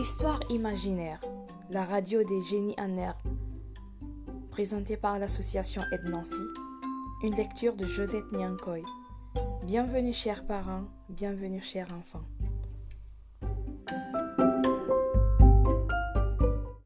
Histoire imaginaire, la radio des génies en herbe, présentée par l'association Aide Nancy, une lecture de Josette Niankoy. Bienvenue chers parents, bienvenue chers enfants.